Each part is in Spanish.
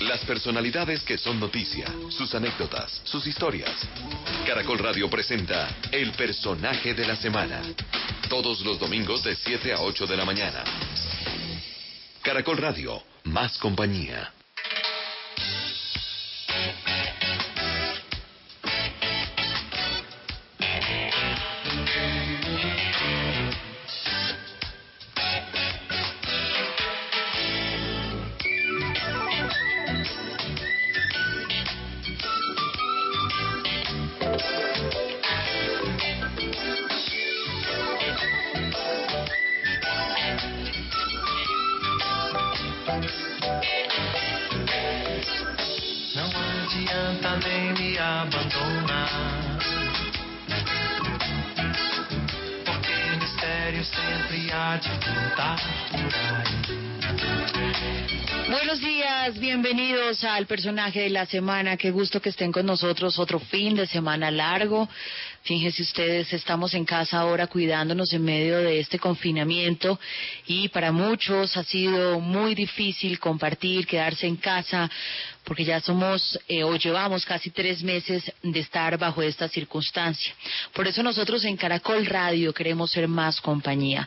Las personalidades que son noticia, sus anécdotas, sus historias. Caracol Radio presenta El personaje de la semana. Todos los domingos de 7 a 8 de la mañana. Caracol Radio, más compañía. Personaje de la semana. Qué gusto que estén con nosotros otro fin de semana largo. Fíjense ustedes, estamos en casa ahora cuidándonos en medio de este confinamiento y para muchos ha sido muy difícil compartir, quedarse en casa porque ya somos eh, o llevamos casi tres meses de estar bajo esta circunstancia. Por eso nosotros en Caracol Radio queremos ser más compañía.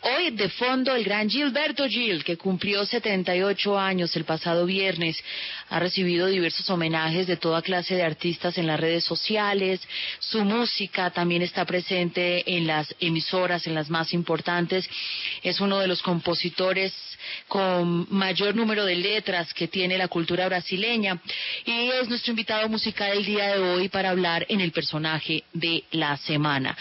Hoy de fondo el gran Gilberto Gil, que cumplió 78 años el pasado viernes, ha recibido diversos homenajes de toda clase de artistas en las redes sociales. Su música también está presente en las emisoras, en las más importantes. Es uno de los compositores con mayor número de letras que tiene la cultura brasileña y es nuestro invitado musical del día de hoy para hablar en el personaje de la semana.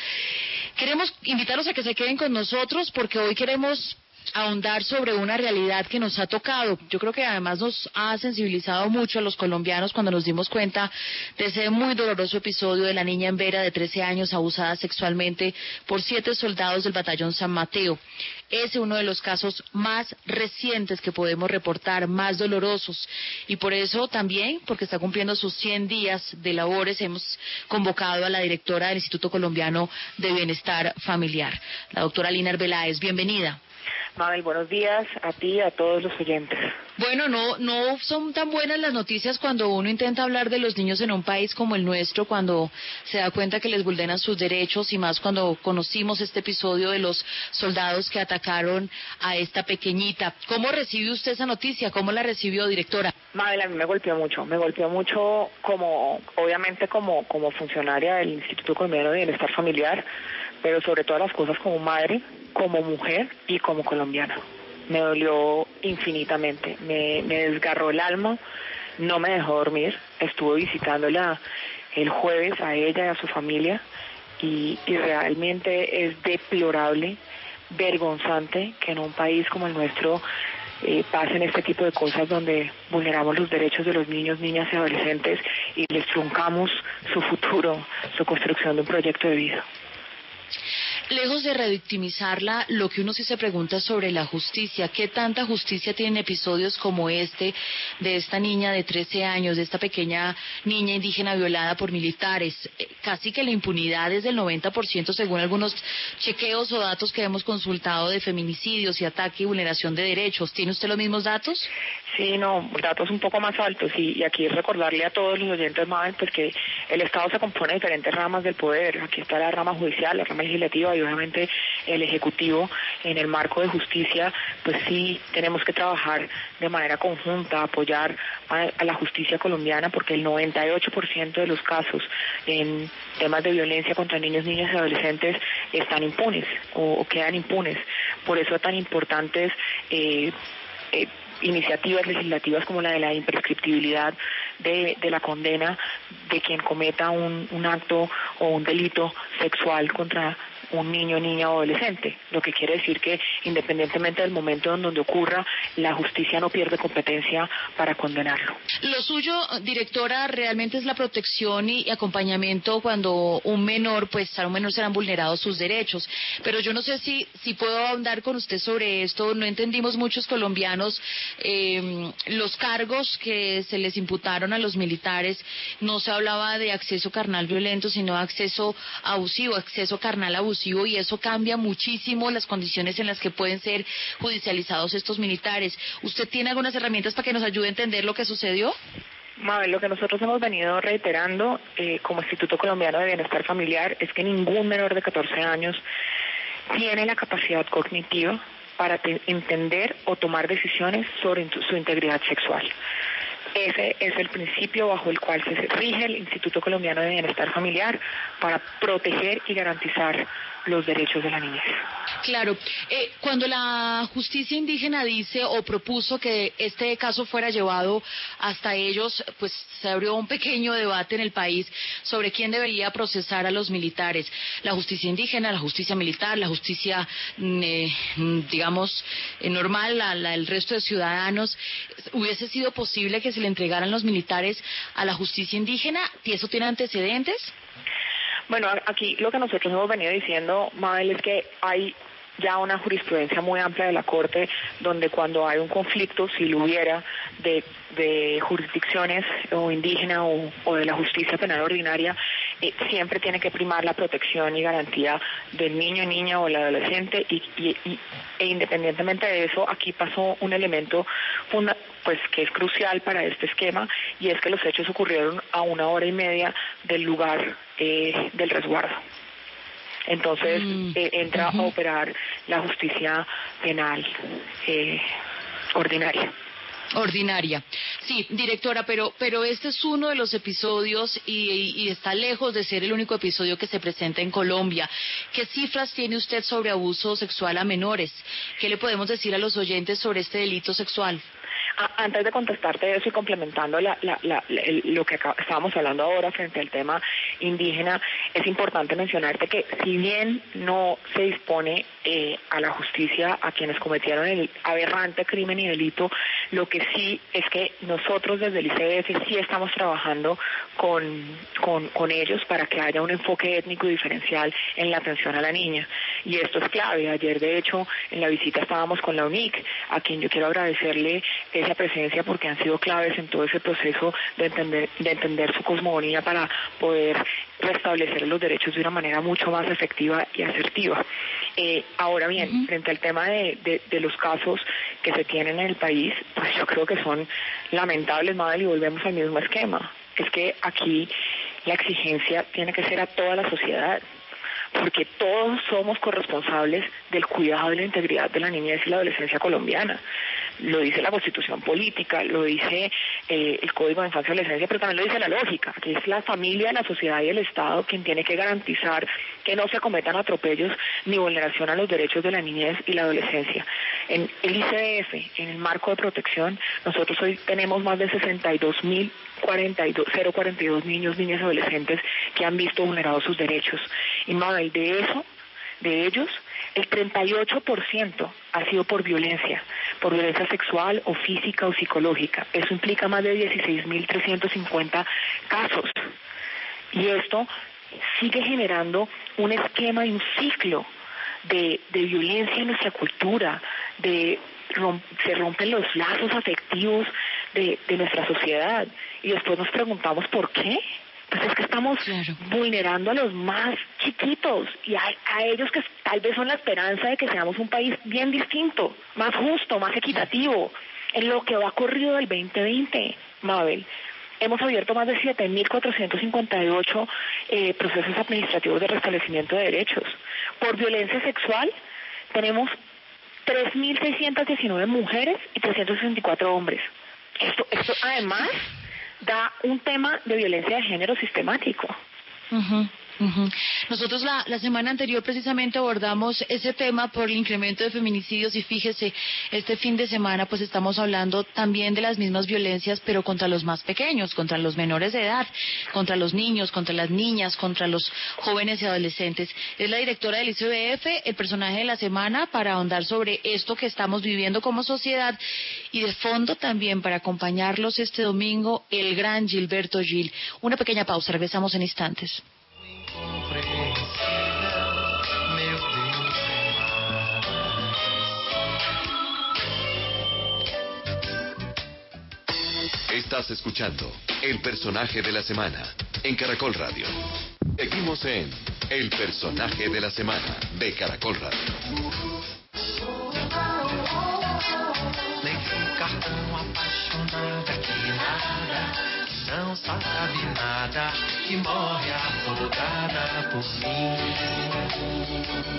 Queremos invitarlos a que se queden con nosotros porque hoy queremos ahondar sobre una realidad que nos ha tocado. Yo creo que además nos ha sensibilizado mucho a los colombianos cuando nos dimos cuenta de ese muy doloroso episodio de la niña en Vera de 13 años abusada sexualmente por siete soldados del batallón San Mateo. Es uno de los casos más recientes que podemos reportar, más dolorosos. Y por eso también, porque está cumpliendo sus 100 días de labores, hemos convocado a la directora del Instituto Colombiano de Bienestar Familiar, la doctora Lina Arbeláez. Bienvenida. Mabel, buenos días a ti y a todos los oyentes. Bueno, no, no son tan buenas las noticias cuando uno intenta hablar de los niños en un país como el nuestro, cuando se da cuenta que les vulneran sus derechos y más cuando conocimos este episodio de los soldados que atacaron a esta pequeñita. ¿Cómo recibe usted esa noticia? ¿Cómo la recibió, directora? Mabel, a mí me golpeó mucho, me golpeó mucho como, obviamente como, como funcionaria del Instituto Colombiano de Bienestar Familiar, pero sobre todas las cosas como madre, como mujer y como colombiana. Me dolió infinitamente, me, me desgarró el alma, no me dejó dormir, estuve visitándola el jueves a ella y a su familia y, realmente es deplorable, vergonzante que en un país como el nuestro eh, pasen este tipo de cosas donde vulneramos los derechos de los niños, niñas y adolescentes y les truncamos su futuro, su construcción de un proyecto de vida. Lejos de revictimizarla, lo que uno sí se pregunta sobre la justicia. ¿Qué tanta justicia tienen episodios como este de esta niña de 13 años, de esta pequeña niña indígena violada por militares? Eh, Casi que la impunidad es del 90% según algunos chequeos o datos que hemos consultado de feminicidios y ataque y vulneración de derechos. ¿Tiene usted los mismos datos? Sí, no, datos un poco más altos y, y aquí recordarle a todos los oyentes, Mabel, pues que el Estado se compone de diferentes ramas del poder. Aquí está la rama judicial, la rama legislativa y obviamente el Ejecutivo. En el marco de justicia, pues sí tenemos que trabajar de manera conjunta, apoyar a, a la justicia colombiana porque el 98% de los casos en temas de violencia contra niños, niñas y adolescentes están impunes o, o quedan impunes. Por eso es tan importantes eh, eh, iniciativas legislativas como la de la imprescriptibilidad de, de la condena de quien cometa un, un acto o un delito sexual contra un niño, niña o adolescente, lo que quiere decir que independientemente del momento en donde ocurra, la justicia no pierde competencia para condenarlo. Lo suyo, directora, realmente es la protección y acompañamiento cuando un menor, pues a un menor serán vulnerados sus derechos. Pero yo no sé si, si puedo ahondar con usted sobre esto. No entendimos muchos colombianos eh, los cargos que se les imputaron a los militares. No se hablaba de acceso carnal violento, sino acceso abusivo, acceso carnal abusivo y eso cambia muchísimo las condiciones en las que pueden ser judicializados estos militares. ¿Usted tiene algunas herramientas para que nos ayude a entender lo que sucedió? Mabel, lo que nosotros hemos venido reiterando eh, como Instituto Colombiano de Bienestar Familiar es que ningún menor de 14 años tiene la capacidad cognitiva para entender o tomar decisiones sobre su integridad sexual. Ese es el principio bajo el cual se rige el Instituto Colombiano de Bienestar Familiar para proteger y garantizar los derechos de la niñez. Claro, eh, cuando la justicia indígena dice o propuso que este caso fuera llevado hasta ellos, pues se abrió un pequeño debate en el país sobre quién debería procesar a los militares. La justicia indígena, la justicia militar, la justicia, mm, eh, mm, digamos, eh, normal, el resto de ciudadanos. ¿Hubiese sido posible que se le entregaran los militares a la justicia indígena? ¿Y eso tiene antecedentes? Bueno, aquí lo que nosotros hemos venido diciendo, Mabel, es que hay ya una jurisprudencia muy amplia de la Corte donde cuando hay un conflicto, si lo hubiera, de, jurisdicciones o indígena o, de la justicia penal ordinaria, eh, siempre tiene que primar la protección y garantía del niño, niña o el adolescente y, e independientemente de eso, aquí pasó un elemento pues que es crucial para este esquema y es que los hechos ocurrieron a una hora y media del lugar eh, del resguardo. Entonces mm, eh, entra a operar la justicia penal eh, ordinaria. Ordinaria. Sí, directora, pero, pero este es uno de los episodios y, y, está lejos de ser el único episodio que se presenta en Colombia. ¿Qué cifras tiene usted sobre abuso sexual a menores? ¿Qué le podemos decir a los oyentes sobre este delito sexual? Antes de contestarte eso y complementando lo que estábamos hablando ahora frente al tema indígena, es importante mencionarte que si bien no se dispone eh, a la justicia a quienes cometieron el aberrante crimen y delito, lo que sí es que nosotros desde el ICDF sí estamos trabajando con, con ellos para que haya un enfoque étnico y diferencial en la atención a la niña. Y esto es clave. Ayer, de hecho, en la visita estábamos con la UNIC, a quien yo quiero agradecerle esa presencia porque han sido claves en todo ese proceso de entender, de entender su cosmogonía para poder restablecer los derechos de una manera mucho más efectiva y asertiva. Eh, ahora bien, frente al tema de, de, los casos que se tienen en el país, pues yo creo que son lamentables, Madel, y volvemos al mismo esquema. Es que aquí la exigencia tiene que ser a toda la sociedad porque todos somos corresponsables del cuidado de la integridad de la niñez y la adolescencia colombiana lo dice la constitución política, lo dice eh, el Código de Infancia y Adolescencia, pero también lo dice la lógica, que es la familia, la sociedad y el Estado quien tiene que garantizar que no se cometan atropellos ni vulneración a los derechos de la niñez y la adolescencia. En el ICDF, en el marco de protección, nosotros hoy tenemos más de 62.042 042 niños, niñas y adolescentes que han visto vulnerados sus derechos. Y Mabel, de eso, de ellos, el 38% ha sido por violencia, por violencia sexual o física o psicológica. Eso implica más de 16.350 casos. Y esto sigue generando un esquema y un ciclo de, violencia en nuestra cultura, de se rompen los lazos afectivos de nuestra sociedad. Y después nos preguntamos por qué pues es que estamos vulnerando a los más chiquitos y a, a, ellos que tal vez son la esperanza de que seamos un país bien distinto, más justo, más equitativo. En lo que va corrido del 2020, Mabel, hemos abierto más de 7.458 eh, procesos administrativos de restablecimiento de derechos. Por violencia sexual tenemos 3.619 mujeres y 364 hombres. Esto, esto además da un tema de violencia de género sistemático. Nosotros la, la, semana anterior precisamente abordamos ese tema por el incremento de feminicidios y fíjese, este fin de semana pues estamos hablando también de las mismas violencias pero contra los más pequeños, contra los menores de edad, contra los niños, contra las niñas, contra los jóvenes y adolescentes. Es la directora del ICBF, el personaje de la semana para ahondar sobre esto que estamos viviendo como sociedad y de fondo también para acompañarlos este domingo el gran Gilberto Gil. Una pequeña pausa, regresamos en instantes. Estás escuchando el personaje de la semana en Caracol Radio. Seguimos en El personaje de la semana de Caracol Radio. Não sabe nada, que morre afogada por.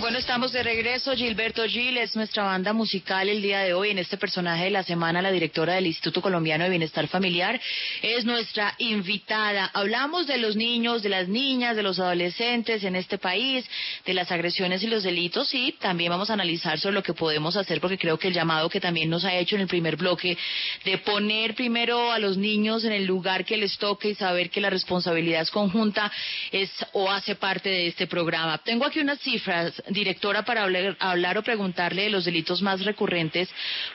Bueno, estamos de regreso. Gilberto Gil es nuestra banda musical el día de hoy. En este personaje de la semana, la directora del Instituto Colombiano de Bienestar Familiar es nuestra invitada. Hablamos de los niños, de las niñas, de los adolescentes en este país, de las agresiones y los delitos y también vamos a analizar sobre lo que podemos hacer porque creo que el llamado que también nos ha hecho en el primer bloque de poner primero a los niños en el lugar que les toque y saber que la responsabilidad es conjunta es o hace parte de este programa. Tengo aquí unas cifras, directora, para hablar, o preguntarle de los delitos más recurrentes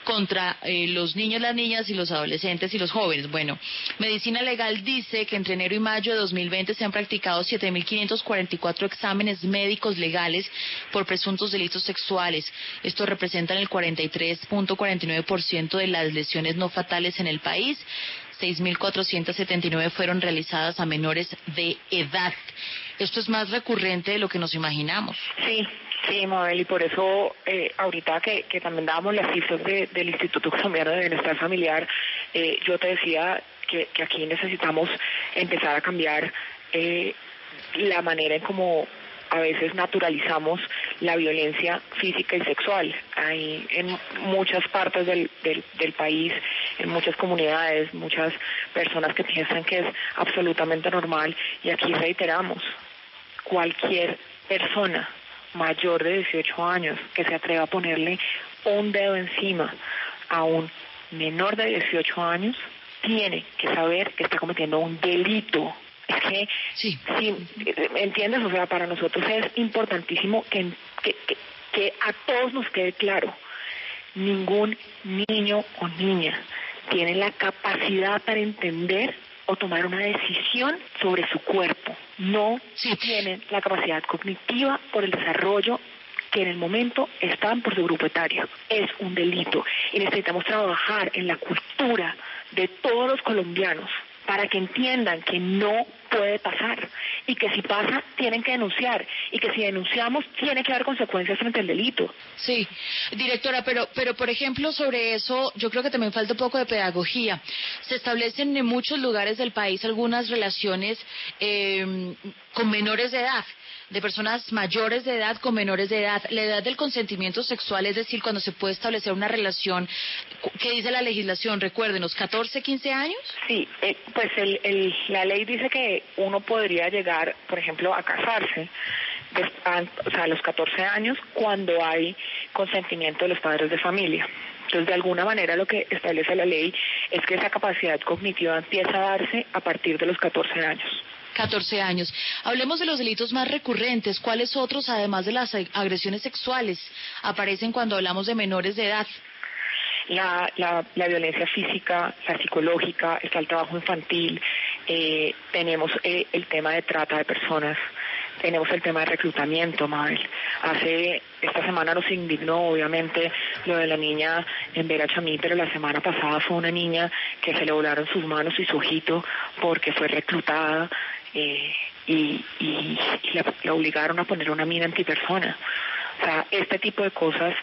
contra eh, los niños, las niñas y los adolescentes y los jóvenes. Bueno, Medicina Legal dice que entre enero y mayo de 2020 se han practicado 7.544 exámenes médicos legales por presuntos delitos sexuales. Esto representa el 43.49% de las lesiones no fatales en el país. 6.479 fueron realizadas a menores de edad. Esto es más recurrente de lo que nos imaginamos. Sí, sí, Mabel, y por eso eh, ahorita que, que también dábamos las cifras de- del Instituto Colombiano de Bienestar Familiar, eh, yo te decía que, que aquí necesitamos empezar a cambiar eh, la manera en cómo a veces naturalizamos la violencia física y sexual. Hay en muchas partes del, del, país, en muchas comunidades, muchas personas que piensan que es absolutamente normal y aquí reiteramos, cualquier persona mayor de 18 años que se atreva a ponerle un dedo encima a un menor de 18 años tiene que saber que está cometiendo un delito. Es que, Sí. sí, ¿entiendes? O sea, para nosotros es importantísimo que, que, que, que a todos nos quede claro, ningún niño o niña tiene la capacidad para entender o tomar una decisión sobre su cuerpo. No Sí. tienen la capacidad cognitiva por el desarrollo que en el momento están por su grupo etario. Es un delito y necesitamos trabajar en la cultura de todos los colombianos para que entiendan que no puede pasar y que si pasa tienen que denunciar y que si denunciamos tiene que haber consecuencias frente al delito. Sí, directora, pero, pero por ejemplo sobre eso yo creo que también falta un poco de pedagogía. Se establecen en muchos lugares del país algunas relaciones eh, con menores de edad de personas mayores de edad con menores de edad. La edad del consentimiento sexual, es decir, cuando se puede establecer una relación, ¿qué dice la legislación? Recuérdenos, 14, 15 años. Sí, eh, pues el, el- la ley dice que uno podría llegar, por ejemplo, a casarse a, a los 14 años cuando hay consentimiento de los padres de familia. Entonces, de alguna manera, lo que establece la ley es que esa capacidad cognitiva empieza a darse a partir de los 14 años. 14 años. Hablemos de los delitos más recurrentes. ¿Cuáles otros, además de las agresiones sexuales, aparecen cuando hablamos de menores de edad? la, la, la violencia física, la psicológica, está el trabajo infantil, eh, tenemos eh, el tema de trata de personas, tenemos el tema de reclutamiento, Mabel. Hace, esta semana nos indignó obviamente lo de la niña en Vera Chamí, pero la semana pasada fue una niña que se le volaron sus manos y su ojito porque fue reclutada eh, y, y, la, la obligaron a poner una mina antipersona. O sea, este tipo de cosas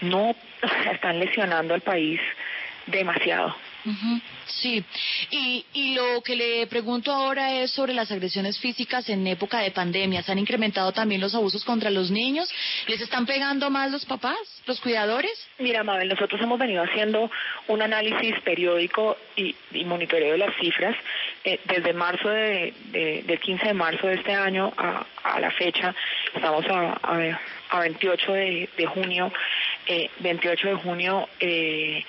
no están lesionando al país demasiado. Sí, y, y lo que le pregunto ahora es sobre las agresiones físicas en época de pandemia. ¿Se han incrementado también los abusos contra los niños? ¿Les están pegando más los papás, los cuidadores? Mira, Mabel, nosotros hemos venido haciendo un análisis periódico y, y monitoreo de las cifras. Eh, desde marzo de, de- del 15 de marzo de este año a, a la fecha, estamos a, a, a 28 de, de junio. Eh, 28 de junio eh,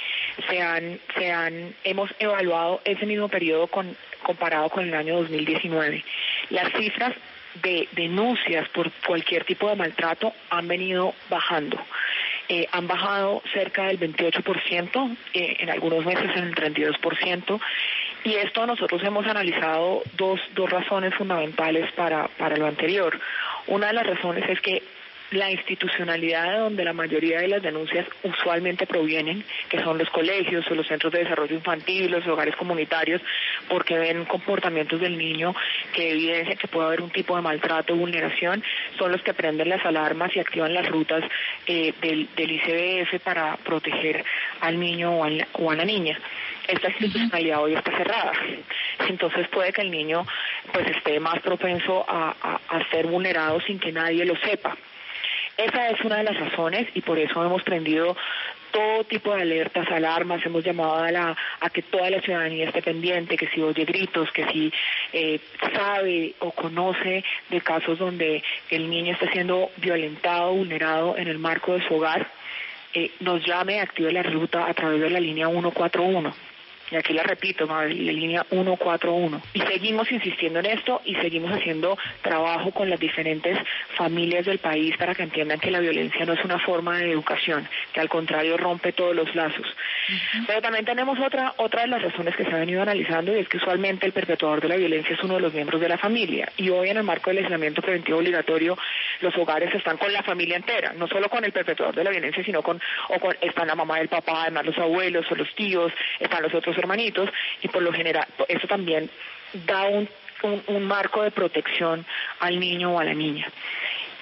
se han, se han, hemos evaluado ese mismo periodo con, comparado con el año 2019. Las cifras de denuncias por cualquier tipo de maltrato han venido bajando. Eh, han bajado cerca del 28%, eh, en algunos meses en el 32%, y esto nosotros hemos analizado dos, dos razones fundamentales para, para lo anterior. Una de las razones es que la institucionalidad de donde la mayoría de las denuncias usualmente provienen, que son los colegios o los centros de desarrollo infantil, los hogares comunitarios, porque ven comportamientos del niño que evidencian que puede haber un tipo de maltrato o vulneración, son los que prenden las alarmas y activan las rutas eh, del, del ICBF para proteger al niño o a la, o a la niña esta institucionalidad hoy está cerrada. Entonces puede que el niño pues esté más propenso a, a, a ser vulnerado sin que nadie lo sepa. Esa es una de las razones y por eso hemos prendido todo tipo de alertas, alarmas, hemos llamado a, la, a que toda la ciudadanía esté pendiente, que si oye gritos, que si eh, sabe o conoce de casos donde el niño está siendo violentado, vulnerado en el marco de su hogar, eh, nos llame, active la ruta a través de la línea 141 y aquí la repito, la línea 141. Y seguimos insistiendo en esto y seguimos haciendo trabajo con las diferentes familias del país para que entiendan que la violencia no es una forma de educación, que al contrario rompe todos los lazos. Pero también tenemos otra, otra de las razones que se ha venido analizando y es que usualmente el perpetuador de la violencia es uno de los miembros de la familia. Y hoy en el marco del aislamiento preventivo obligatorio, los hogares están con la familia entera, no solo con el perpetuador de la violencia, sino con, o con, están la mamá del papá, además los abuelos o los tíos, están los otros hermanitos y por lo general eso también da un, un, un marco de protección al niño o a la niña.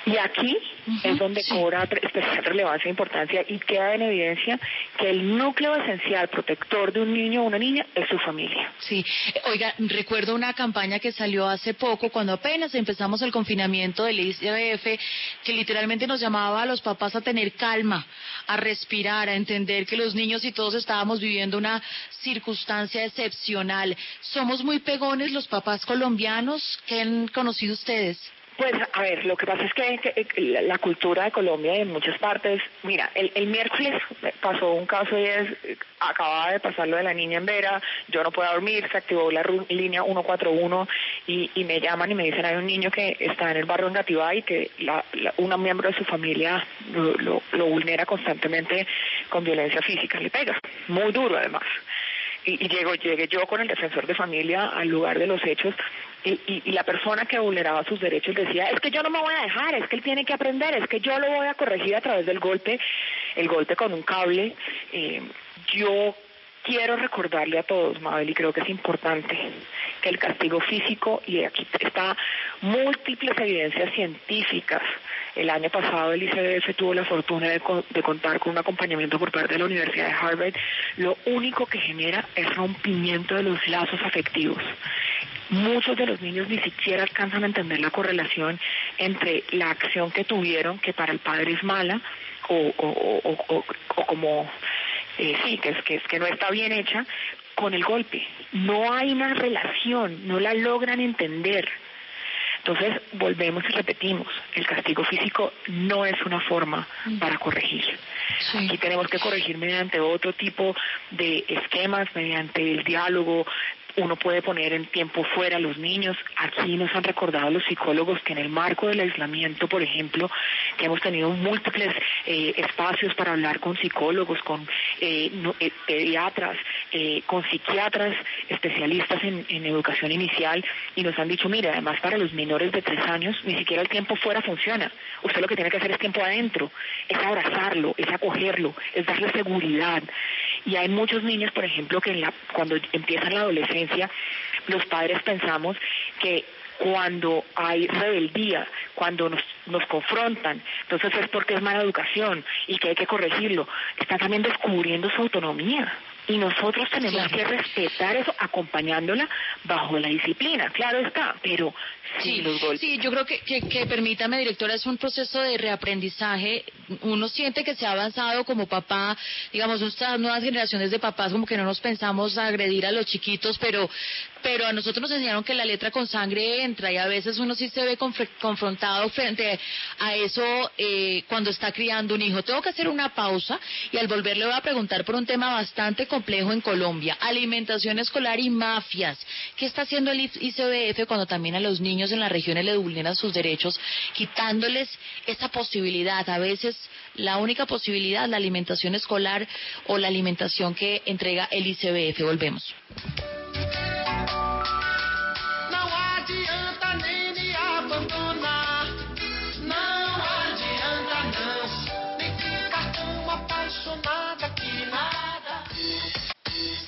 Y aquí es donde sí. cobra especial relevancia e importancia y queda en evidencia que el núcleo esencial protector de un niño o una niña es su familia. Sí, Eh, oiga, recuerdo una campaña que salió hace poco, cuando apenas empezamos el confinamiento del ICBF, que literalmente nos llamaba a los papás a tener calma, a respirar, a entender que los niños y todos estábamos viviendo una circunstancia excepcional. ¿Somos muy pegones los papás colombianos? ¿Qué han conocido ustedes? Pues, a ver, lo que pasa es que, que la, cultura de Colombia y en muchas partes, mira, el, el miércoles pasó un caso y es, eh, acababa de pasar lo de la niña en Vera, yo no puedo dormir, se activó la línea 141 y, y me llaman y me dicen hay un niño que está en el barrio Engativá y que la, la- una miembro de su familia lo, lo, lo vulnera constantemente con violencia física, le pega, muy duro además y, y llego, llegué yo con el defensor de familia al lugar de los hechos y, y- la persona que vulneraba sus derechos decía, es que yo no me voy a dejar, es que él tiene que aprender, es que yo lo voy a corregir a través del golpe, el golpe con un cable. Eh, yo quiero recordarle a todos, Mabel, y creo que es importante que el castigo físico, y aquí está múltiples evidencias científicas, el año pasado el ICDF tuvo la fortuna de, de contar con un acompañamiento por parte de la Universidad de Harvard, lo único que genera es rompimiento de los lazos afectivos. Muchos de los niños ni siquiera alcanzan a entender la correlación entre la acción que tuvieron, que para el padre es mala, o- o como eh, sí, que es, que es que no está bien hecha, con el golpe. No hay una relación, no la logran entender. Entonces, volvemos y repetimos, el castigo físico no es una forma para corregir. Aquí tenemos que corregir mediante otro tipo de esquemas, mediante el diálogo. Uno puede poner en tiempo fuera a los niños. Aquí nos han recordado los psicólogos que en el marco del aislamiento, por ejemplo, que hemos tenido múltiples eh, espacios para hablar con psicólogos, con eh, no- eh, pediatras, eh, con psiquiatras especialistas en, educación inicial y nos han dicho, mire, además para los menores de tres años ni siquiera el tiempo fuera funciona. Usted lo que tiene que hacer es tiempo adentro, es abrazarlo, es acogerlo, es darle seguridad. Y hay muchos niños, por ejemplo, que en la, cuando empiezan la adolescencia, los padres pensamos que cuando hay rebeldía, cuando nos, nos confrontan, entonces es porque es mala educación y que hay que corregirlo. Están también descubriendo su autonomía. Y nosotros tenemos que respetar eso acompañándola bajo la disciplina, claro está, pero Sí, los golpes. sí, yo creo que, que, que permítame, directora, es un proceso de reaprendizaje. Uno siente que se ha avanzado como papá, digamos, estas nuevas generaciones de papás, como que no nos pensamos agredir a los chiquitos, pero, pero a nosotros nos enseñaron que la letra con sangre entra y a veces uno sí se ve confrontado frente a eso eh, cuando está criando un hijo. Tengo que hacer una pausa y al volver le voy a preguntar por un tema bastante complejo en Colombia, alimentación escolar y mafias. ¿Qué está haciendo el ICBF cuando también a los niños en las regiones le vulneran sus derechos, quitándoles esa posibilidad? A veces la única posibilidad, la alimentación escolar o la alimentación que entrega el ICBF. Volvemos adianta nem me abandonar. Não adianta não, nem ficar tão apaixonada que nada.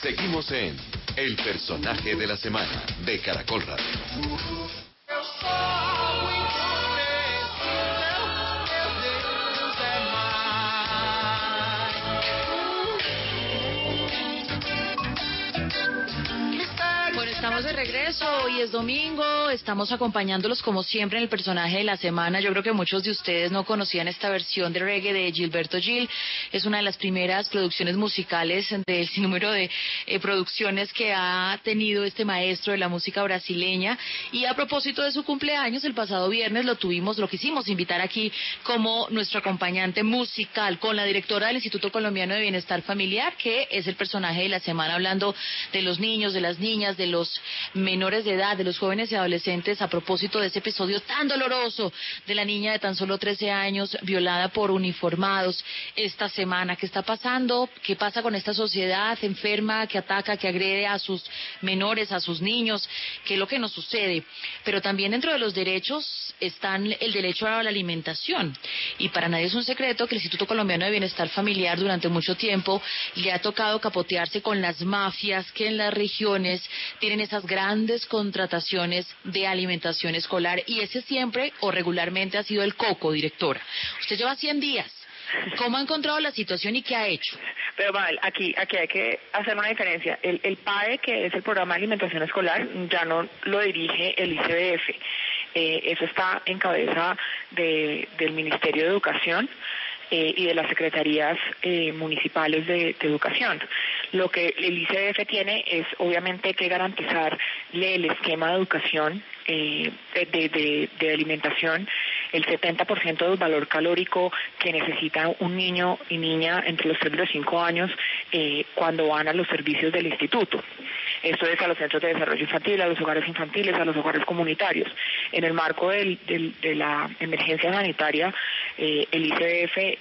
Seguimos en El personaje de la semana de Caracol Radio. Estamos de regreso, hoy es domingo, estamos acompañándolos como siempre en el personaje de la semana. Yo creo que muchos de ustedes no conocían esta versión de reggae de Gilberto Gil. Es una de las primeras producciones musicales del número de eh, producciones que ha tenido este maestro de la música brasileña. Y a propósito de su cumpleaños, el pasado viernes lo tuvimos, lo quisimos invitar aquí como nuestro acompañante musical con la directora del Instituto Colombiano de Bienestar Familiar, que es el personaje de la semana hablando de los niños, de las niñas, de los menores de edad, de los jóvenes y adolescentes, a propósito de ese episodio tan doloroso de la niña de tan solo 13 años violada por uniformados esta semana. ¿Qué está pasando? ¿Qué pasa con esta sociedad enferma que ataca, que agrede a sus menores, a sus niños? ¿Qué es lo que nos sucede? Pero también dentro de los derechos están el derecho a la alimentación. Y para nadie es un secreto que el Instituto Colombiano de Bienestar Familiar durante mucho tiempo le ha tocado capotearse con las mafias que en las regiones tienen esas grandes contrataciones de alimentación escolar y ese siempre o regularmente ha sido el coco, directora. Usted lleva 100 días. ¿Cómo ha encontrado la situación y qué ha hecho? Pero mal, aquí, aquí hay que hacer una diferencia. El, el PAE, que es el Programa de Alimentación Escolar, ya no lo dirige el ICBF. Eh, eso está en cabeza de, del Ministerio de Educación. Eh, y de las secretarías eh, municipales de, educación. Lo que el ICF tiene es obviamente que garantizarle el esquema de educación, eh, de, de, alimentación, el 70% del valor calórico que necesita un niño y niña entre los 3 y los 5 años cuando van a los servicios del instituto. Esto es a los centros de desarrollo infantil, a los hogares infantiles, a los hogares comunitarios. En el marco del, de la emergencia sanitaria, eh, el ICF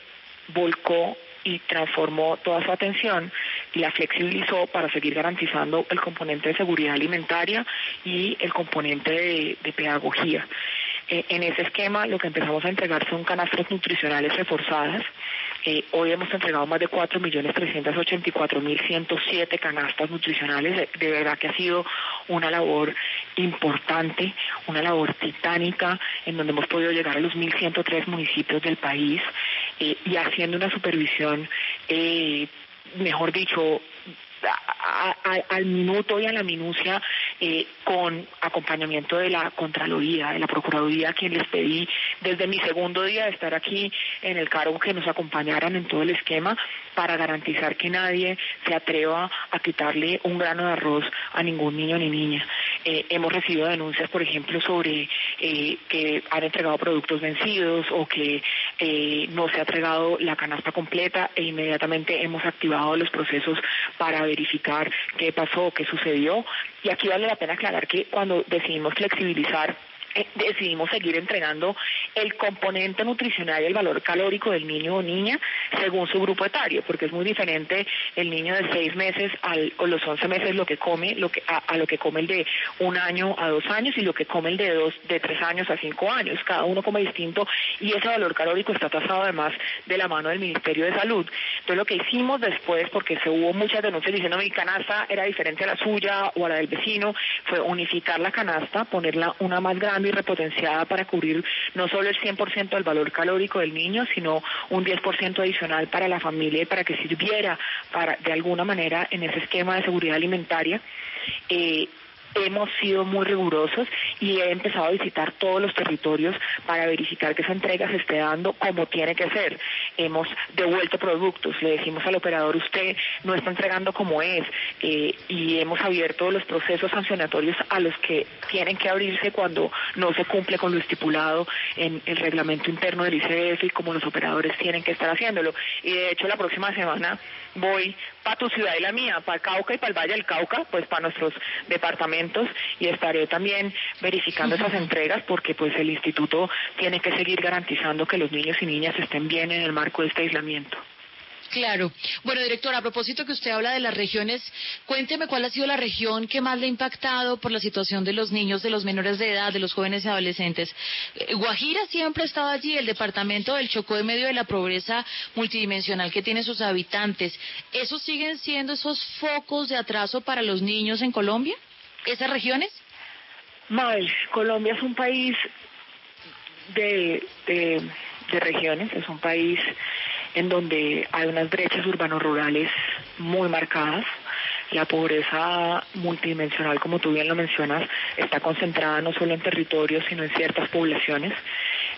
volcó y transformó toda su atención y la flexibilizó para seguir garantizando el componente de seguridad alimentaria y el componente de pedagogía. Eh, en ese esquema lo que empezamos a entregar son canastas nutricionales reforzadas. Eh, hoy hemos entregado más de 4.384.107 canastas nutricionales. De, verdad que ha sido una labor importante, una labor titánica, en donde hemos podido llegar a los 1.103 municipios del país eh, y haciendo una supervisión, mejor dicho, al minuto y a la minucia eh, con acompañamiento de la Contraloría, de la Procuraduría, a quien les pedí desde mi segundo día de estar aquí en el cargo que nos acompañaran en todo el esquema para garantizar que nadie se atreva a quitarle un grano de arroz a ningún niño ni niña. Eh, hemos recibido denuncias, por ejemplo, sobre eh, que han entregado productos vencidos o que no se ha entregado la canasta completa e inmediatamente hemos activado los procesos para verificar qué pasó, qué sucedió. Y aquí vale la pena aclarar que cuando decidimos flexibilizar decidimos seguir entregando el componente nutricional y el valor calórico del niño o niña según su grupo etario, porque es muy diferente el niño de seis meses al, o los once meses lo que come lo que, a, lo que come el de un año a dos años y lo que come el de dos, de tres años a cinco años. Cada uno come distinto y ese valor calórico está tasado además de la mano del Ministerio de Salud. Entonces lo que hicimos después, porque se hubo muchas denuncias diciendo mi canasta era diferente a la suya o a la del vecino, fue unificar la canasta, ponerla una más grande y repotenciada para cubrir no solo el 100% del valor calórico del niño, sino un 10% adicional para la familia y para que sirviera para de alguna manera en ese esquema de seguridad alimentaria. Eh, hemos sido muy rigurosos y he empezado a visitar todos los territorios para verificar que esa entrega se esté dando como tiene que ser. Hemos devuelto productos, le decimos al operador usted no está entregando como es eh, y hemos abierto los procesos sancionatorios a los que tienen que abrirse cuando no se cumple con lo estipulado en el reglamento interno del ICF y como los operadores tienen que estar haciéndolo. Y de hecho la próxima semana voy para tu ciudad y la mía, para Cauca y para el Valle del Cauca, pues para nuestros departamentos y estaré también verificando esas entregas porque pues el instituto tiene que seguir garantizando que los niños y niñas estén bien en el marco de este aislamiento. Claro. Bueno, director, a propósito que usted habla de las regiones, cuénteme cuál ha sido la región que más le ha impactado por la situación de los niños, de los menores de edad, de los jóvenes y adolescentes. Eh, Guajira siempre ha estado allí, el departamento del Chocó en medio de la pobreza multidimensional que tiene sus habitantes. ¿Esos siguen siendo esos focos de atraso para los niños en Colombia? ¿Esas regiones? Mabel, Colombia es un país de, de, regiones, es un país en donde hay unas brechas urbano-rurales muy marcadas. La pobreza multidimensional, como tú bien lo mencionas, está concentrada no solo en territorios, sino en ciertas poblaciones.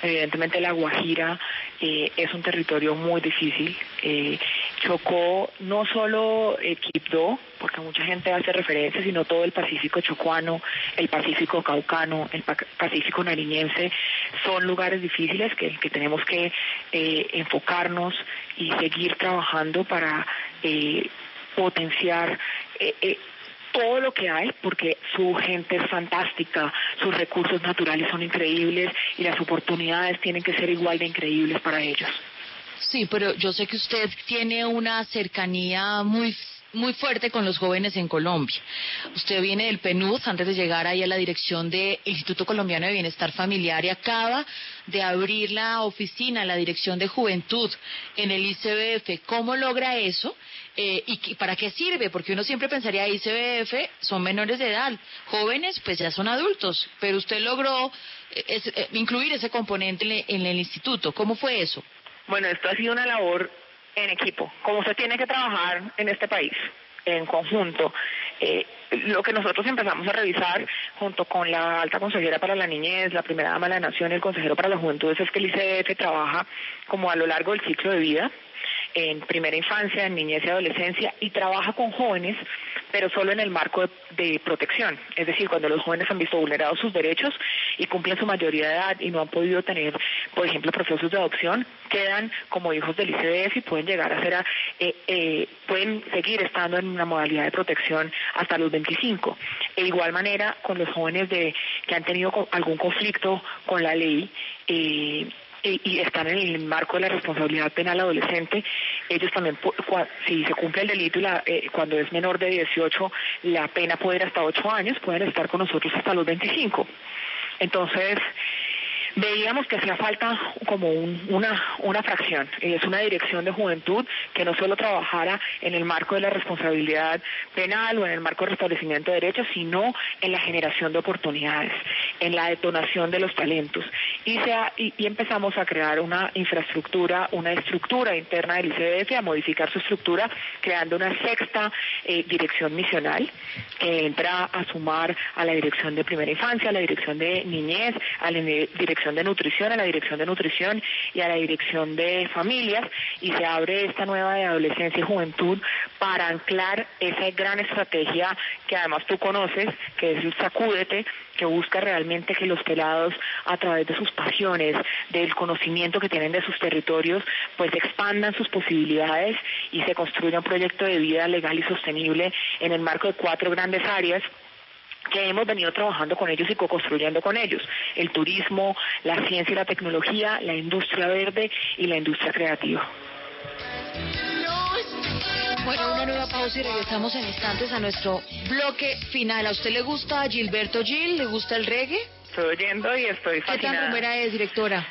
Evidentemente la Guajira eh, es un territorio muy difícil. Eh, chocó no solo Quibdó, porque mucha gente hace referencia, sino todo el Pacífico chocuano, el Pacífico caucano, el Pa- Pacífico nariñense, son lugares difíciles que, que tenemos que eh, enfocarnos y seguir trabajando para eh, potenciar eh, eh, todo lo que hay, porque su gente es fantástica, sus recursos naturales son increíbles y las oportunidades tienen que ser igual de increíbles para ellos. Sí, pero yo sé que usted tiene una cercanía muy muy fuerte con los jóvenes en Colombia. Usted viene del PNUD antes de llegar ahí a la dirección del Instituto Colombiano de Bienestar Familiar y acaba de abrir la oficina, la dirección de juventud en el ICBF. ¿Cómo logra eso? Eh, ¿Y para qué sirve? Porque uno siempre pensaría, ICBF son menores de edad, jóvenes pues ya son adultos, pero usted logró eh, es- eh, incluir ese componente en, en el instituto. ¿Cómo fue eso? Bueno, esto ha sido una labor en equipo, como se tiene que trabajar en este país, en conjunto. Eh, lo que nosotros empezamos a revisar junto con la alta consejera para la niñez, la primera dama de la nación y el consejero para la juventud es que el ICDF trabaja como a lo largo del ciclo de vida en primera infancia, en niñez y adolescencia y trabaja con jóvenes, pero solo en el marco de, de protección. Es decir, cuando los jóvenes han visto vulnerados sus derechos y cumplen su mayoría de edad y no han podido tener, por ejemplo, procesos de adopción, quedan como hijos del ICDF y pueden llegar a ser, a- eh, eh, pueden seguir estando en una modalidad de protección hasta los 25. De igual manera, con los jóvenes de, que han tenido algún conflicto con la ley, eh, y, están en el marco de la responsabilidad penal adolescente, ellos también, si se cumple el delito y la, eh, cuando es menor de 18, la pena puede ir hasta 8 años, pueden estar con nosotros hasta los 25. Entonces, veíamos que hacía falta como un- una, una fracción, es una dirección de juventud que no solo trabajara en el marco de la responsabilidad penal o en el marco de restablecimiento de derechos, sino en la generación de oportunidades, en la detonación de los talentos. Y, se ha- y, empezamos a crear una infraestructura, una estructura interna del ICDF, a modificar su estructura, creando una sexta eh, dirección misional que entra a sumar a la dirección de primera infancia, a la dirección de niñez, a la ni- de nutrición, a la dirección de nutrición y a la dirección de familias y se abre esta nueva de adolescencia y juventud para anclar esa gran estrategia que además tú conoces, que es el sacúdete, que busca realmente que los pelados a través de sus pasiones, del conocimiento que tienen de sus territorios, pues expandan sus posibilidades y se construya un proyecto de vida legal y sostenible en el marco de cuatro grandes áreas que hemos venido trabajando con ellos y co-construyendo con ellos. El turismo, la ciencia y la tecnología, la industria verde y la industria creativa. Bueno, una nueva pausa y regresamos en instantes a nuestro bloque final. ¿A usted le gusta Gilberto Gil? ¿Le gusta el reggae? Estoy oyendo y estoy ¿Qué tan fascinada. rumera es, directora?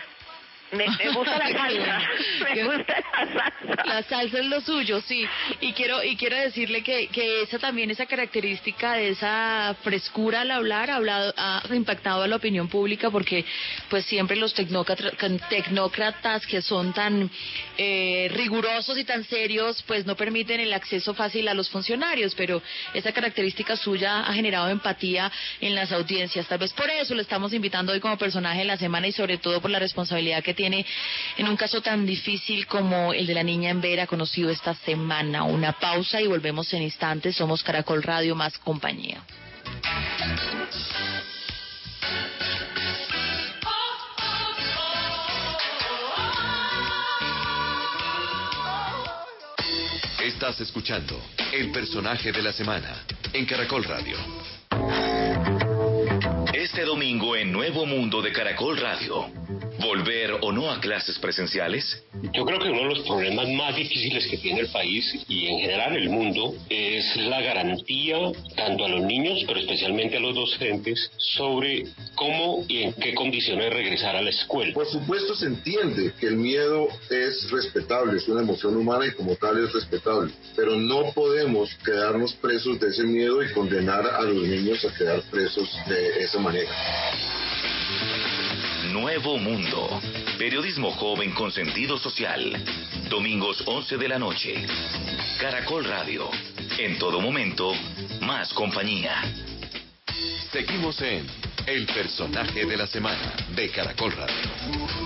Me, me gusta la salsa, me gusta la salsa. La salsa es lo suyo, sí. Y quiero y quiero decirle que, que esa también, esa característica de esa frescura al hablar ha, hablado, ha impactado a la opinión pública porque pues siempre los tecnócratas, tecnócratas que son tan eh, rigurosos y tan serios pues no permiten el acceso fácil a los funcionarios, pero esa característica suya ha generado empatía en las audiencias. Tal vez por eso lo estamos invitando hoy como personaje de la semana y sobre todo por la responsabilidad que tiene en un caso tan difícil como el de la niña en Vera conocido esta semana. Una pausa y volvemos en instantes. Somos Caracol Radio más compañía. Estás escuchando El personaje de la semana en Caracol Radio. Este domingo en Nuevo Mundo de Caracol Radio. ¿Volver o no a clases presenciales? Yo creo que uno de los problemas más difíciles que tiene el país y en general el mundo es la garantía tanto a los niños, pero especialmente a los docentes, sobre cómo y en qué condiciones regresar a la escuela. Por supuesto se entiende que el miedo es respetable, es una emoción humana y como tal es respetable, pero no podemos quedarnos presos de ese miedo y condenar a los niños a quedar presos de esa manera. Nuevo Mundo. Periodismo joven con sentido social. Domingos 11 de la noche. Caracol Radio. En todo momento, más compañía. Seguimos en El personaje de la semana de Caracol Radio.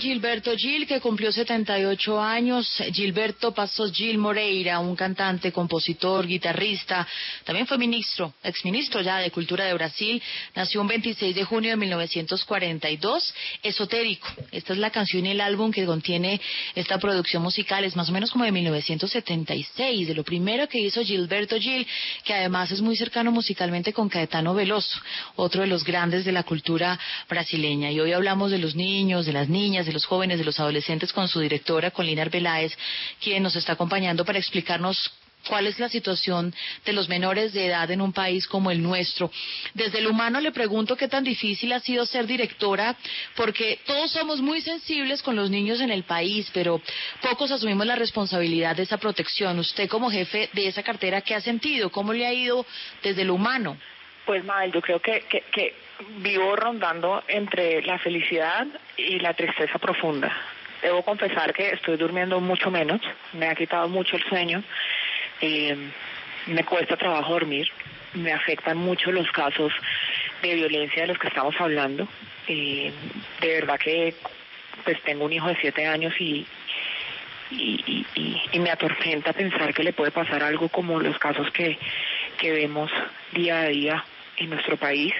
Gilberto Gil, que cumplió 78 años. Gilberto Passos Gil Moreira, un cantante, compositor, guitarrista, también fue ministro, exministro ya de Cultura de Brasil. Nació un 26 de junio de 1942. Esotérico. Esta es la canción y el álbum que contiene esta producción musical. Es más o menos como de 1976, de lo primero que hizo Gilberto Gil, que además es muy cercano musicalmente con Caetano Veloso, otro de los grandes de la cultura brasileña. Y hoy hablamos de los niños, de las niñas, de los jóvenes, de los adolescentes con su directora, con Linar Peláez, quien nos está acompañando para explicarnos cuál es la situación de los menores de edad en un país como el nuestro. Desde el humano le pregunto qué tan difícil ha sido ser directora, porque todos somos muy sensibles con los niños en el país, pero pocos asumimos la responsabilidad de esa protección. Usted como jefe de esa cartera, ¿qué ha sentido? ¿Cómo le ha ido desde el humano? Pues Mabel, yo creo que, vivo rondando entre la felicidad y la tristeza profunda. Debo confesar que estoy durmiendo mucho menos, me ha quitado mucho el sueño, eh, me cuesta trabajo dormir, me afectan mucho los casos de violencia de los que estamos hablando. Eh, de verdad que pues tengo un hijo de siete años y, y, y, y, me atormenta pensar que le puede pasar algo como los casos que, que vemos día a día en nuestro país,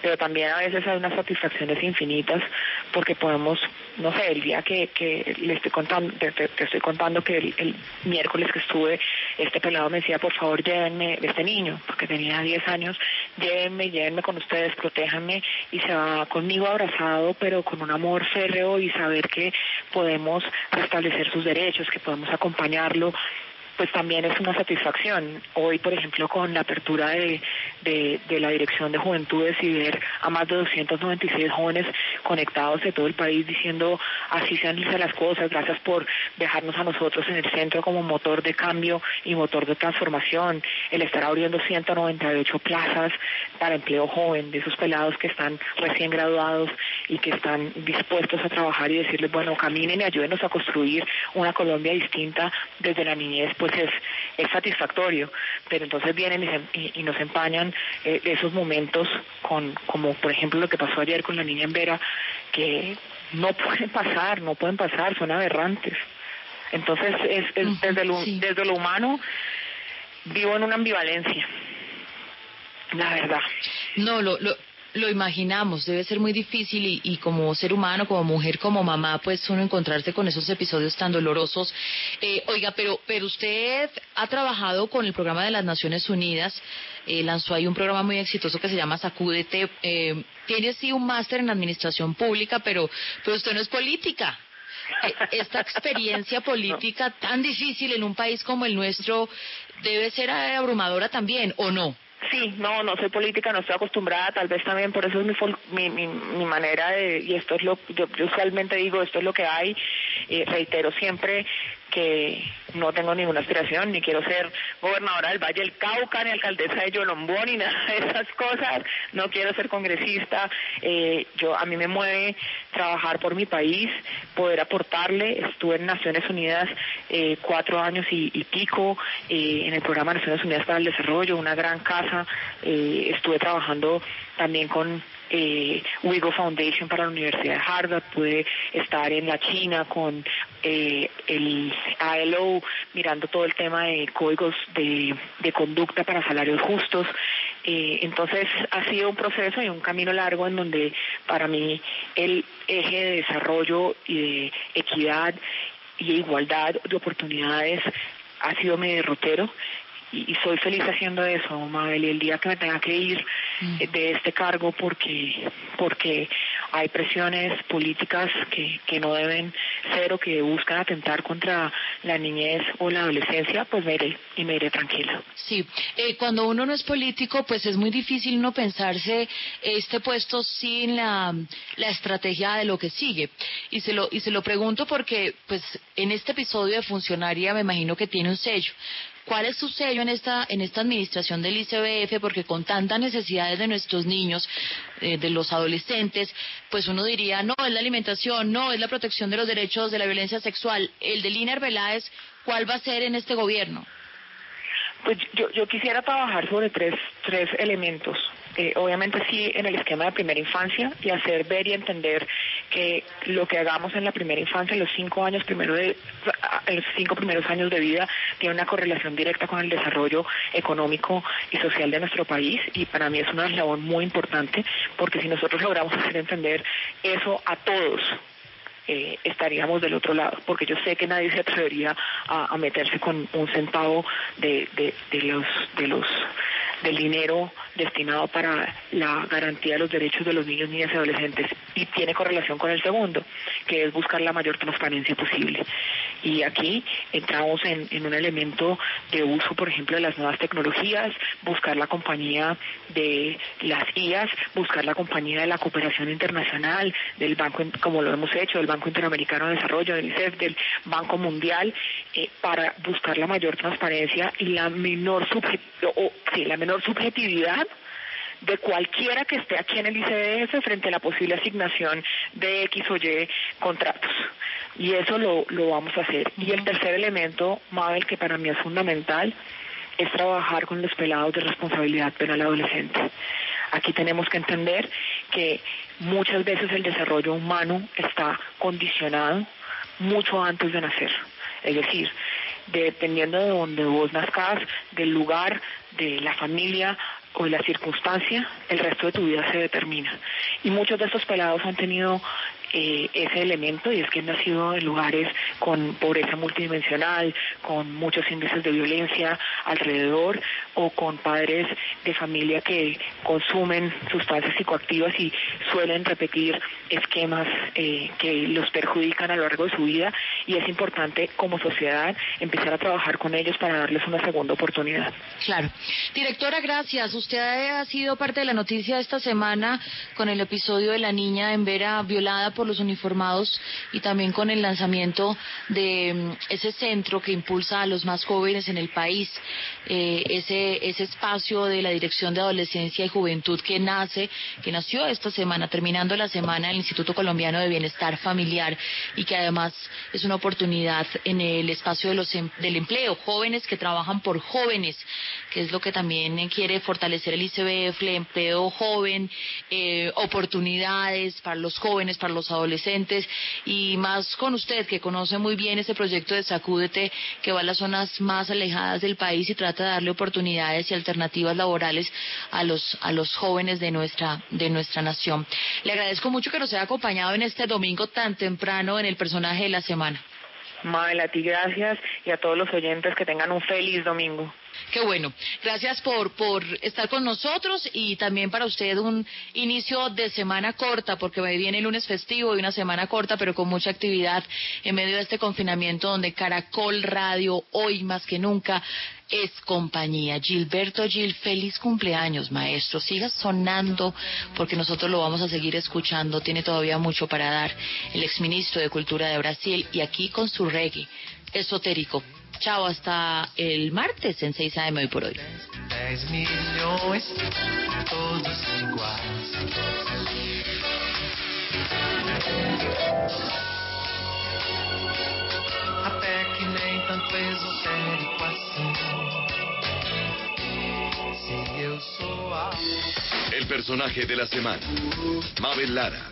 pero también a veces hay unas satisfacciones infinitas porque podemos, no sé, el día que, que le estoy contando, te, estoy contando que el, miércoles que estuve, este pelado me decía, por favor, llévenme, este niño, porque tenía 10 años, llévenme, llévenme con ustedes, protéjanme, y se va conmigo abrazado, pero con un amor férreo y saber que podemos restablecer sus derechos, que podemos acompañarlo pues también es una satisfacción. Hoy, por ejemplo, con la apertura de, de, la Dirección de Juventudes y ver a más de 296 jóvenes conectados de todo el país diciendo así sean las cosas, gracias por dejarnos a nosotros en el centro como motor de cambio y motor de transformación, el estar abriendo 198 plazas para empleo joven, de esos pelados que están recién graduados y que están dispuestos a trabajar y decirles, bueno, caminen y ayúdenos a construir una Colombia distinta desde la niñez pues es, es satisfactorio, pero entonces vienen y, nos empañan eh, esos momentos con, como por ejemplo lo que pasó ayer con la niña en Vera, que no pueden pasar, no pueden pasar, son aberrantes. Entonces, es, desde, lo, desde lo humano, vivo en una ambivalencia, la verdad. No, lo, lo, lo imaginamos, debe ser muy difícil y, como ser humano, como mujer, como mamá, pues uno encontrarse con esos episodios tan dolorosos. Eh, oiga, pero, pero usted ha trabajado con el programa de las Naciones Unidas, eh, lanzó ahí un programa muy exitoso que se llama Sacúdete. Eh, tiene sí un máster en administración pública, pero, pero usted no es política. Eh, esta experiencia política tan difícil en un país como el nuestro debe ser abrumadora también, ¿o no? Sí, no, no soy política, no estoy acostumbrada, tal vez también por eso es mi, mi, mi, manera de, y esto es lo, yo, yo usualmente digo, esto es lo que hay, eh, reitero siempre que no tengo ninguna aspiración, ni quiero ser gobernadora del Valle del Cauca, ni alcaldesa de Yolombó, ni nada de esas cosas, no quiero ser congresista, eh, yo a mí me mueve trabajar por mi país, poder aportarle, estuve en Naciones Unidas eh, cuatro años y, pico, eh, en el programa Naciones Unidas para el Desarrollo, una gran casa, estuve trabajando también con eh, Wigo Foundation para la Universidad de Harvard, pude estar en la China con eh, el ILO mirando todo el tema de códigos de, conducta para salarios justos. Eh, entonces ha sido un proceso y un camino largo en donde para mí el eje de desarrollo y de equidad y igualdad de oportunidades ha sido mi derrotero y, soy feliz haciendo eso, Mabel, y el día que me tenga que ir mm. eh, de este cargo porque porque hay presiones políticas que, que no deben ser o que buscan atentar contra la niñez o la adolescencia, pues me iré y me iré tranquila. Sí, eh, cuando uno no es político, pues es muy difícil no pensarse este puesto sin la, la estrategia de lo que sigue. Y se lo, y se lo pregunto porque, pues, en este episodio de funcionaria me imagino que tiene un sello. ¿Cuál es su sello en esta, en esta administración del ICBF? Porque con tantas necesidades de nuestros niños, eh, de los adolescentes, pues uno diría, no, es la alimentación, no, es la protección de los derechos de la violencia sexual. El de Lina Arbeláez, ¿cuál va a ser en este gobierno? Pues yo, yo quisiera trabajar sobre tres, tres elementos. Eh, obviamente sí en el esquema de primera infancia y hacer ver y entender que lo que hagamos en la primera infancia, en los cinco años primero de, en los cinco primeros años de vida, tiene una correlación directa con el desarrollo económico y social de nuestro país y para mí es una labor muy importante porque si nosotros logramos hacer entender eso a todos, eh, estaríamos del otro lado, porque yo sé que nadie se atrevería a, meterse con un centavo de, de, de los de los del dinero destinado para la garantía de los derechos de los niños, niñas y adolescentes y tiene correlación con el segundo, que es buscar la mayor transparencia posible. Y aquí entramos en, un elemento de uso, por ejemplo, de las nuevas tecnologías, buscar la compañía de las IAS, buscar la compañía de la cooperación internacional, del Banco, como lo hemos hecho, del Banco Interamericano de Desarrollo, del ICEF, del Banco Mundial, eh, para buscar la mayor transparencia y la menor, o, sí, la menor subjetividad de cualquiera que esté aquí en el ICDF frente a la posible asignación de X o Y contratos. Y eso lo, lo vamos a hacer. Y el tercer elemento, Mabel, que para mí es fundamental, es trabajar con los pelados de responsabilidad penal adolescente. Aquí tenemos que entender que muchas veces el desarrollo humano está condicionado mucho antes de nacer. Es decir, dependiendo de donde vos nazcas, del lugar, de la familia o de la circunstancia, el resto de tu vida se determina. Y muchos de estos pelados han tenido eh, ese elemento y es que han nacido en lugares con pobreza multidimensional, con muchos índices de violencia alrededor o con padres de familia que consumen sustancias psicoactivas y suelen repetir esquemas eh, que los perjudican a lo largo de su vida y es importante como sociedad empezar a trabajar con ellos para darles una segunda oportunidad. Claro. Directora, gracias. Usted ha sido parte de la noticia esta semana con el episodio de la niña en Vera violada por los uniformados y también con el lanzamiento de mm, ese centro que impulsa a los más jóvenes en el país, eh, ese, ese espacio de la Dirección de Adolescencia y Juventud que nace, que nació esta semana, terminando la semana el Instituto Colombiano de Bienestar Familiar y que además es una oportunidad en el espacio de los, em, del empleo, jóvenes que trabajan por jóvenes, que es lo que también quiere fortalecer el ICBF, el empleo joven, eh, oportunidades para los jóvenes, para los adolescentes y más con usted que conoce muy bien ese proyecto de Sacúdete que va a las zonas más alejadas del país y trata de darle oportunidades y alternativas laborales a los a los jóvenes de nuestra de nuestra nación. Le agradezco mucho que nos haya acompañado en este domingo tan temprano en el personaje de la semana. Mabel, a ti gracias y a todos los oyentes que tengan un feliz domingo. Qué bueno. Gracias por, por estar con nosotros y también para usted un inicio de semana corta, porque viene el lunes festivo y una semana corta, pero con mucha actividad en medio de este confinamiento donde Caracol Radio, hoy más que nunca, es compañía. Gilberto Gil, feliz cumpleaños, maestro. Siga sonando porque nosotros lo vamos a seguir escuchando. Tiene todavía mucho para dar el exministro de Cultura de Brasil y aquí con su reggae esotérico. Chao, hasta el martes en 6 AM hoy por hoy. 10 milhões, todos iguais. Até que nem tanto esotérico assim. Se eu sou a... El personaje de la semana, Mabel Lara.